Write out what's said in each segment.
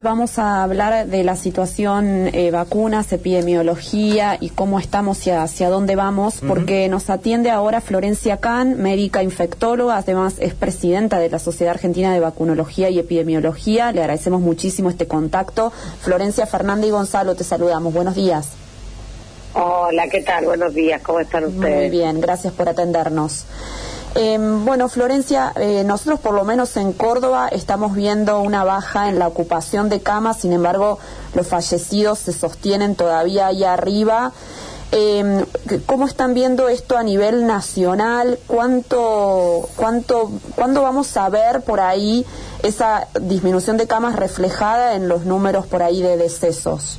Vamos a hablar de la situación eh, vacunas, epidemiología y cómo estamos y hacia dónde vamos, porque nos atiende ahora Florencia Kahn, médica infectóloga, además es presidenta de la Sociedad Argentina de Vacunología y Epidemiología. Le agradecemos muchísimo este contacto. Florencia, Fernanda y Gonzalo, te saludamos. Buenos días. Hola, ¿qué tal? Buenos días, ¿cómo están ustedes? Muy bien, gracias por atendernos. Em, bueno, Florencia, eh, nosotros por lo menos en Córdoba estamos viendo una baja en la ocupación de camas, sin embargo, los fallecidos se sostienen todavía ahí arriba. Eh, ¿Cómo están viendo esto a nivel nacional? ¿Cuánto, cuánto, ¿Cuándo vamos a ver por ahí esa disminución de camas reflejada en los números por ahí de decesos?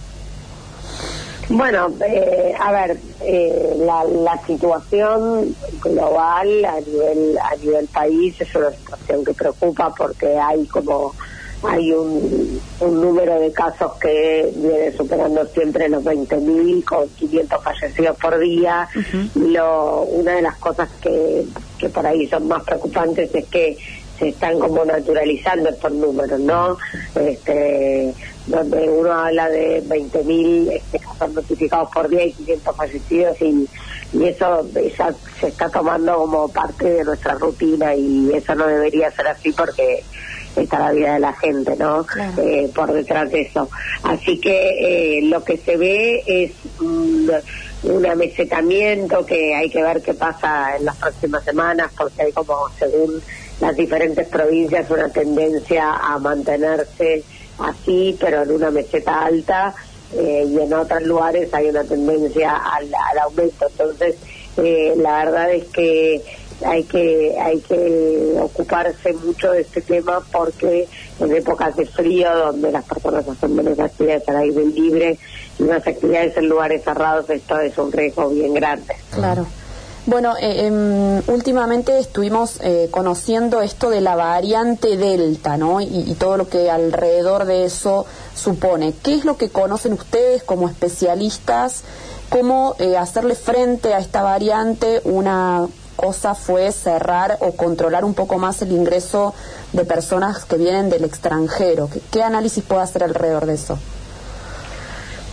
Bueno, eh, a ver, eh, la, la, situación global a nivel a nivel país es una situación que preocupa porque hay como hay un, un número de casos que viene superando siempre los 20.000 con 500 fallecidos por día. Lo, una de las cosas que, que por ahí son más preocupantes es que se están como naturalizando estos números, ¿no? Este, donde uno habla de 20.000 este, casos notificados por día y 500 fallecidos y, y eso, se está tomando como parte de nuestra rutina y eso no debería ser así porque está la vida de la gente, ¿no? Eh, por detrás de eso. Así que eh, lo que se ve es un, un amesetamiento que hay que ver qué pasa en las próximas semanas porque hay como según las diferentes provincias una tendencia a mantenerse así, pero en una meseta alta, eh, y en otros lugares hay una tendencia al, aumento. Entonces, eh, la verdad es que hay que hay que ocuparse mucho de este tema porque en épocas de frío donde las personas hacen menos actividades al aire libre y más actividades en lugares cerrados esto es un riesgo bien grande claro bueno, eh, em, últimamente estuvimos eh, conociendo esto de la variante Delta, ¿no? Y, todo lo que alrededor de eso supone. ¿Qué es lo que conocen ustedes como especialistas? ¿Cómo eh, hacerle frente a esta variante? Una cosa fue cerrar o controlar un poco más el ingreso de personas que vienen del extranjero. qué análisis puede hacer alrededor de eso?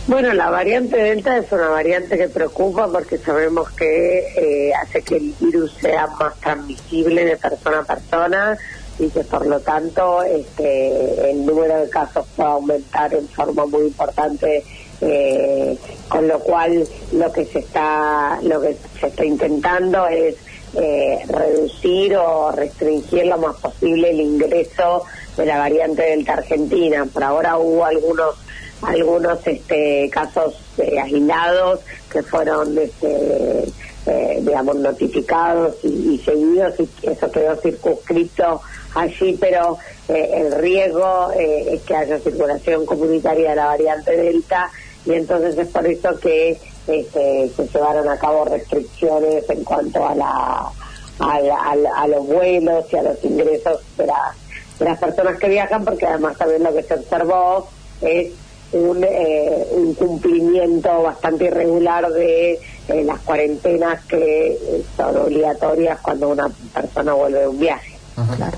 Bueno, la variante Delta es una variante que preocupa porque sabemos que eh, hace que el virus sea más transmisible de persona a persona y que por lo tanto este, el número de casos puede aumentar en forma muy importante eh, con lo cual lo que se está lo que se está intentando es eh, reducir o restringir lo más posible el ingreso de la variante Delta Argentina. Por ahora hubo algunos algunos este, casos eh, aislados que fueron, este, eh, digamos, notificados y, seguidos y eso quedó circunscrito allí, pero eh, el riesgo es que haya circulación comunitaria de la variante Delta y entonces es por eso que este, se llevaron a cabo restricciones en cuanto a la a, los vuelos y a los ingresos de, de las personas que viajan, porque además también lo que se observó es un, eh, un cumplimiento bastante irregular de eh, las cuarentenas que eh, son obligatorias cuando una persona vuelve de un viaje. Claro.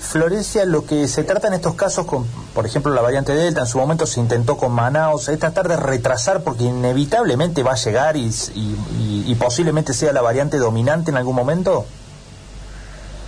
Florencia, lo que se trata en estos casos, con, por ejemplo, la variante Delta, en su momento se intentó con Manaus, es tratar de retrasar porque inevitablemente va a llegar y, y, posiblemente sea la variante dominante en algún momento.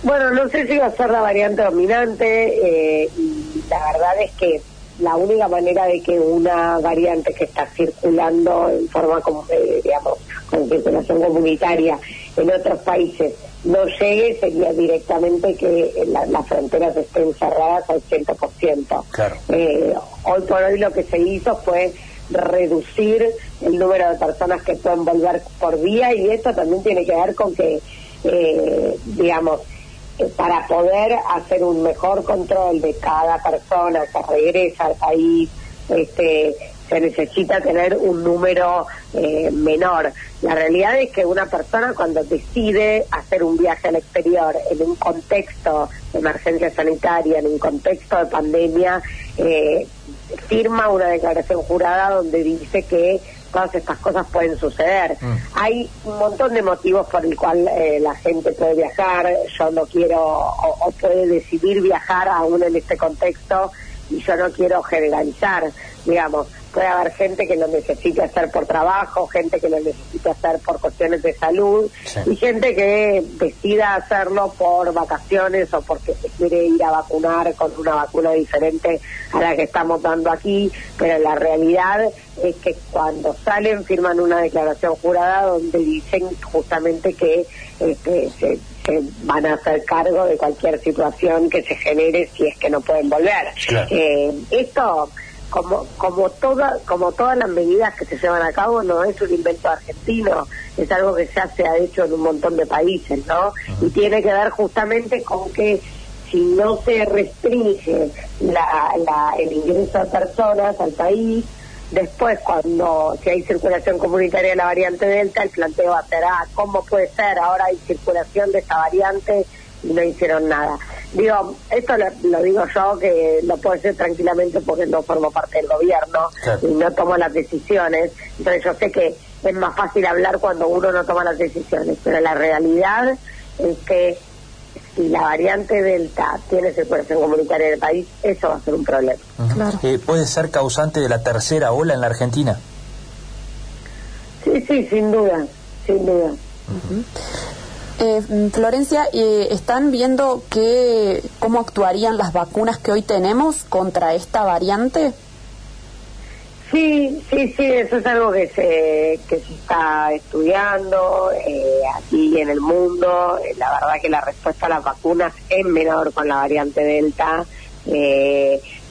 Bueno, no sé si va a ser la variante dominante y la verdad es que la única manera de que una variante que está circulando en forma, como, eh, digamos, con circulación comunitaria en otros países no llegue sería directamente que las fronteras estén cerradas al 100%. Claro. Eh, hoy por hoy lo que se hizo fue reducir el número de personas que pueden volver por día y esto también tiene que ver con que, eh, digamos, para poder hacer un mejor control de cada persona que regresa al país, este, se necesita tener un número eh, menor. La realidad es que una persona cuando decide hacer un viaje al exterior en un contexto de emergencia sanitaria, en un contexto de pandemia, eh, firma una declaración jurada donde dice que todas estas cosas pueden suceder. Mm. Hay un montón de motivos por el cual eh, la gente puede viajar, yo no quiero o, puede decidir viajar aún en este contexto y yo no quiero generalizar, digamos, puede haber gente que lo necesite hacer por trabajo, gente que lo necesite hacer por cuestiones de salud y gente que decida hacerlo por vacaciones o porque se quiere ir a vacunar con una vacuna diferente a la que estamos dando aquí, pero la realidad es que cuando salen firman una declaración jurada donde dicen justamente que este, se, van a hacer cargo de cualquier situación que se genere si es que no pueden volver. Eh, esto como como toda como todas las medidas que se llevan a cabo no es un invento argentino es algo que ya se ha hecho en un montón de países no y tiene que ver justamente con que si no se restringe la, la, el ingreso de personas al país después cuando si hay circulación comunitaria de la variante delta el planteo será ah, cómo puede ser ahora hay circulación de esta variante y no hicieron nada Digo, esto lo, digo yo, que lo puedo decir tranquilamente porque no formo parte del gobierno y no tomo las decisiones. Entonces yo sé que es más fácil hablar cuando uno no toma las decisiones, pero la realidad es que si la variante Delta tiene circulación comunitaria en el país, eso va a ser un problema. Eh, ¿Puede ser causante de la tercera ola en la Argentina? Sí, sí, sin duda, sin duda. Eh, Florencia, eh, ¿están viendo que, cómo actuarían las vacunas que hoy tenemos contra esta variante? Sí, sí, sí, eso es algo que se, que se está estudiando eh, aquí en el mundo. Eh, la verdad que la respuesta a las vacunas es menor con la variante Delta,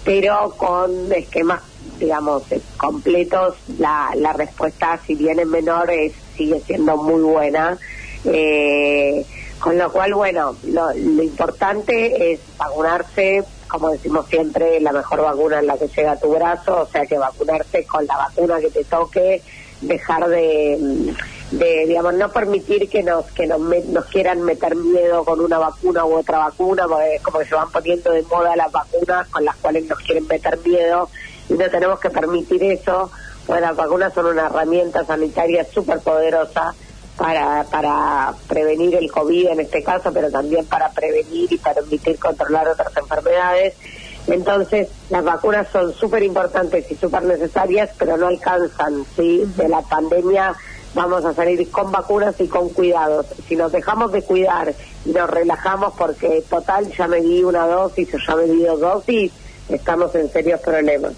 pero con esquemas, digamos, completos, la, la respuesta, si bien es menor, es, sigue siendo muy buena. Eh, con lo cual, bueno, lo, importante es vacunarse, como decimos siempre, la mejor vacuna es la que llega a tu brazo, o sea que vacunarse con la vacuna que te toque, dejar de, de digamos, no permitir que nos que nos, nos quieran meter miedo con una vacuna u otra vacuna, porque como que se van poniendo de moda las vacunas con las cuales nos quieren meter miedo y no tenemos que permitir eso, porque las vacunas son una herramienta sanitaria súper poderosa para, para prevenir el COVID en este caso, pero también para prevenir y permitir controlar otras enfermedades. Entonces, las vacunas son súper importantes y súper necesarias, pero no alcanzan, ¿sí? De la pandemia vamos a salir con vacunas y con cuidados. Si nos dejamos de cuidar y nos relajamos porque, total, ya me di una dosis o ya me di dos dosis, estamos en serios problemas.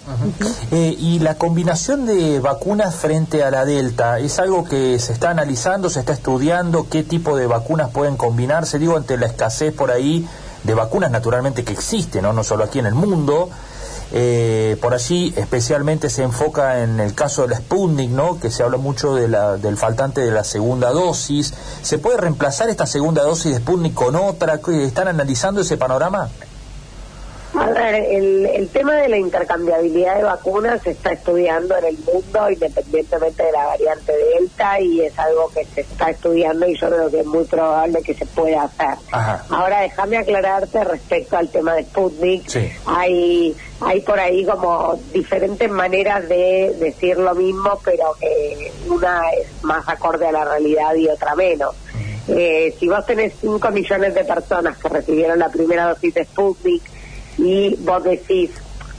Eh, y la combinación de vacunas frente a la Delta, ¿es algo que se está analizando, se está estudiando? ¿Qué tipo de vacunas pueden combinarse? Digo, ante la escasez por ahí de vacunas naturalmente que existen, no, no solo aquí en el mundo. Eh, por allí especialmente se enfoca en el caso de la Sputnik, ¿no? que se habla mucho de la, del faltante de la segunda dosis. ¿Se puede reemplazar esta segunda dosis de Sputnik con otra? ¿Están analizando ese panorama? A ver, el, el tema de la intercambiabilidad de vacunas se está estudiando en el mundo independientemente de la variante Delta y es algo que se está estudiando y yo creo que es muy probable que se pueda hacer. Ahora déjame aclararte respecto al tema de Sputnik. Hay, hay por ahí como diferentes maneras de decir lo mismo, pero que una es más acorde a la realidad y otra menos. Eh, si vos tenés 5 millones de personas que recibieron la primera dosis de Sputnik, y vos decís,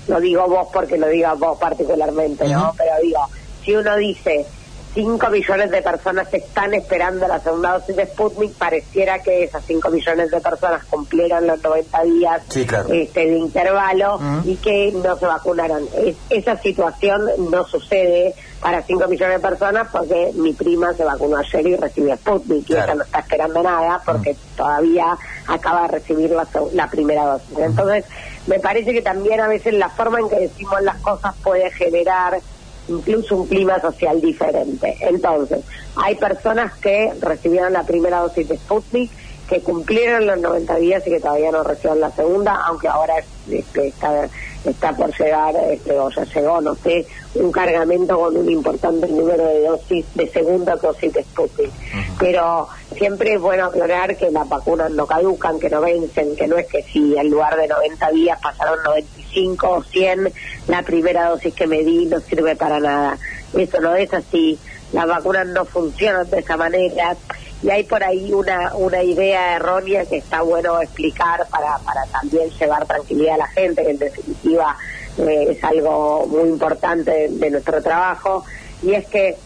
lo digo vos porque lo digas vos particularmente, ¿no? Pero digo, si uno dice 5 millones de personas están esperando la segunda dosis de Sputnik, pareciera que esas 5 millones de personas cumplieron los 90 días este, de intervalo y que no se vacunaron. esa situación no sucede para 5 millones de personas porque mi prima se vacunó ayer y recibió Sputnik y ella no está esperando nada porque todavía acaba de recibir la, la primera dosis. Entonces, me parece que también a veces la forma en que decimos las cosas puede generar incluso un clima social diferente. Entonces, hay personas que recibieron la primera dosis de Sputnik, que cumplieron los 90 días y que todavía no recibieron la segunda, aunque ahora este, está, está por llegar, este, o ya llegó, no sé, un cargamento con un importante número de dosis, de segunda dosis de Sputnik. Pero siempre es bueno aclarar que las vacunas no caducan, que no vencen, que no es que si en lugar de 90 días pasaron 95 o 100, la primera dosis que me di no sirve para nada. Eso no es así. Las vacunas no funcionan de esa manera y hay por ahí una, una idea errónea que está bueno explicar para, para también llevar tranquilidad a la gente, que en definitiva eh, es algo muy importante de, nuestro trabajo, y es que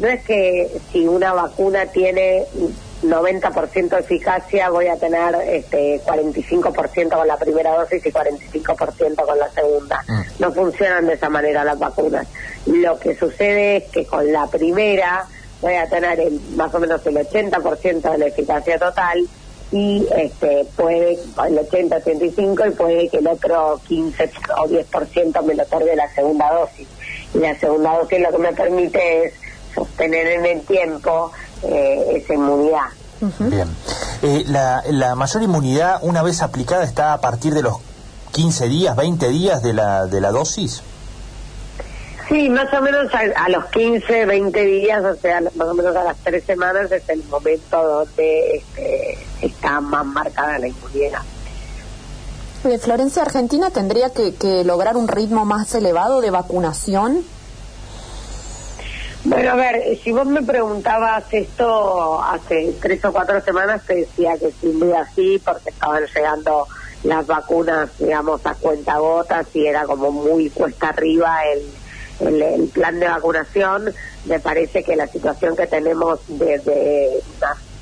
no es que si una vacuna tiene 90% de eficacia voy a tener este 45% con la primera dosis y 45% con la segunda. Mm. No funcionan de esa manera las vacunas. Lo que sucede es que con la primera voy a tener el, más o menos el 80% de la eficacia total y este puede el 80 85 y puede que el otro 15 o 10% me lo otorgue la segunda dosis. Y la segunda dosis lo que me permite es sostener en el tiempo eh, esa inmunidad. Bien. Eh, la, la mayor inmunidad una vez aplicada está a partir de los 15 días 20 días de la de la dosis Sí, más o menos a, los 15, 20 días, o sea, más o menos a las tres semanas es el momento donde este, está más marcada la inmunidad. Florencia, Argentina tendría que, lograr un ritmo más elevado de vacunación. Bueno, a ver, si vos me preguntabas esto hace tres o cuatro semanas, te decía que sin duda sí, porque estaban llegando las vacunas, digamos, a cuenta gotas y era como muy cuesta arriba el el, plan de vacunación, me parece que la situación que tenemos desde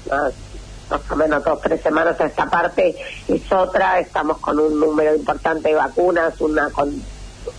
más, o menos dos tres semanas a esta parte es otra. Estamos con un número importante de vacunas, una con,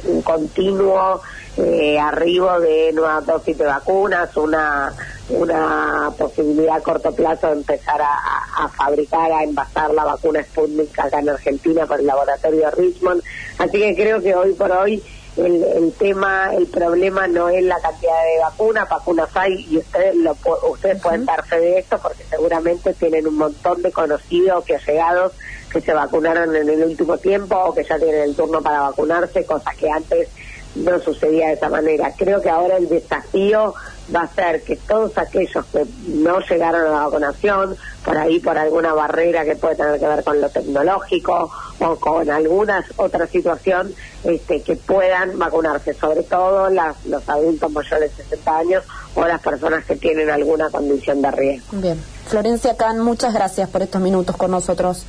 un continuo eh, arribo de nuevas dosis de vacunas, una una posibilidad a corto plazo de empezar a, a, fabricar, a envasar la vacuna Sputnik acá en Argentina por el laboratorio Richmond. Así que creo que hoy por hoy el, el, tema, el problema no es la cantidad de vacunas, vacunas hay y ustedes lo, ustedes pueden dar fe de esto porque seguramente tienen un montón de conocidos que llegados que se vacunaron en el último tiempo o que ya tienen el turno para vacunarse, cosa que antes no sucedía de esa manera. Creo que ahora el desafío va a ser que todos aquellos que no llegaron a la vacunación, por ahí por alguna barrera que puede tener que ver con lo tecnológico o con alguna otra situación, este, que puedan vacunarse, sobre todo las, los adultos mayores de 60 años o las personas que tienen alguna condición de riesgo. Bien. Florencia Can, muchas gracias por estos minutos con nosotros.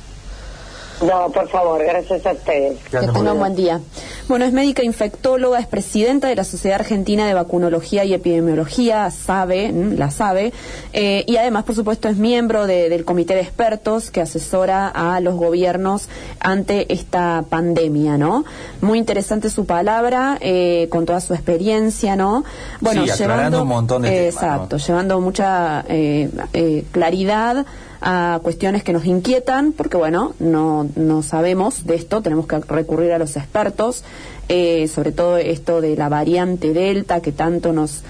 No, por favor, gracias a ustedes. Que tengan un buen día. Bueno, es médica infectóloga, es presidenta de la Sociedad Argentina de Vacunología y Epidemiología, sabe, la sabe, eh, y además, por supuesto, es miembro del comité de expertos que asesora a los gobiernos ante esta pandemia, ¿no? Muy interesante su palabra, eh, con toda su experiencia, ¿no? Bueno, llevando un montón de Exacto, llevando mucha eh, claridad a cuestiones que nos inquietan, porque bueno, no, no sabemos de esto, tenemos que recurrir a los expertos, eh, sobre todo esto de la variante Delta que tanto nos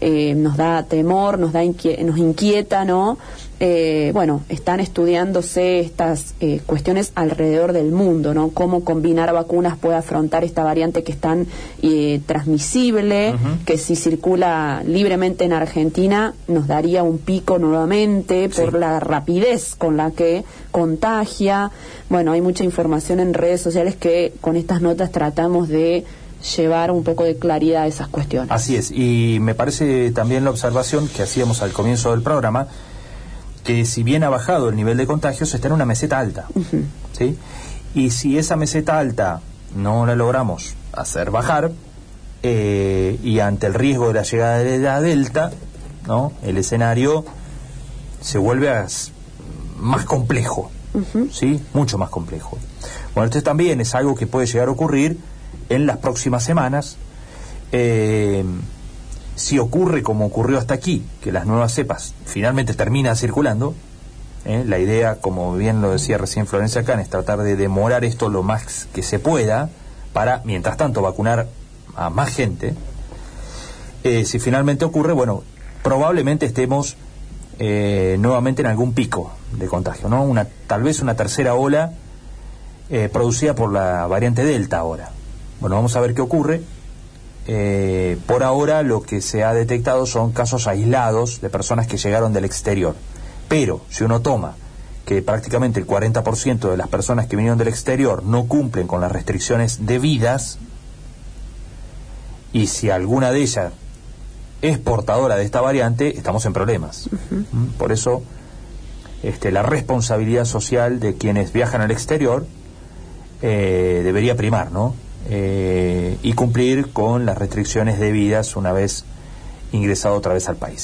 eh, nos da temor, nos, da nos inquieta, ¿no? Eh, bueno, están estudiándose estas eh, cuestiones alrededor del mundo, ¿no? Cómo combinar vacunas puede afrontar esta variante que es tan transmisible, que si circula libremente en Argentina nos daría un pico nuevamente por la rapidez con la que contagia. Bueno, hay mucha información en redes sociales que con estas notas tratamos de llevar un poco de claridad a esas cuestiones. Así es, y me parece también la observación que hacíamos al comienzo del programa, que si bien ha bajado el nivel de contagios, está en una meseta alta. ¿sí? Y si esa meseta alta no la logramos hacer bajar, eh, y ante el riesgo de la llegada de la delta, ¿no? el escenario se vuelve más complejo, ¿sí? mucho más complejo. Bueno, esto también es algo que puede llegar a ocurrir en las próximas semanas. Eh, si ocurre como ocurrió hasta aquí, que las nuevas cepas finalmente terminan circulando, eh, la idea, como bien lo decía recién Florencia Can, es tratar de demorar esto lo más que se pueda para, mientras tanto, vacunar a más gente. Eh, si finalmente ocurre, bueno, probablemente estemos nuevamente en algún pico de contagio, ¿no? Una, tal vez una tercera ola producida por la variante Delta ahora. Bueno, vamos a ver qué ocurre. Eh, por ahora lo que se ha detectado son casos aislados de personas que llegaron del exterior. Pero si uno toma que prácticamente el 40% de las personas que vinieron del exterior no cumplen con las restricciones debidas, y si alguna de ellas es portadora de esta variante, estamos en problemas. ¿Mm? Por eso este, la responsabilidad social de quienes viajan al exterior eh, debería primar, ¿no? Y cumplir con las restricciones debidas una vez ingresado otra vez al país.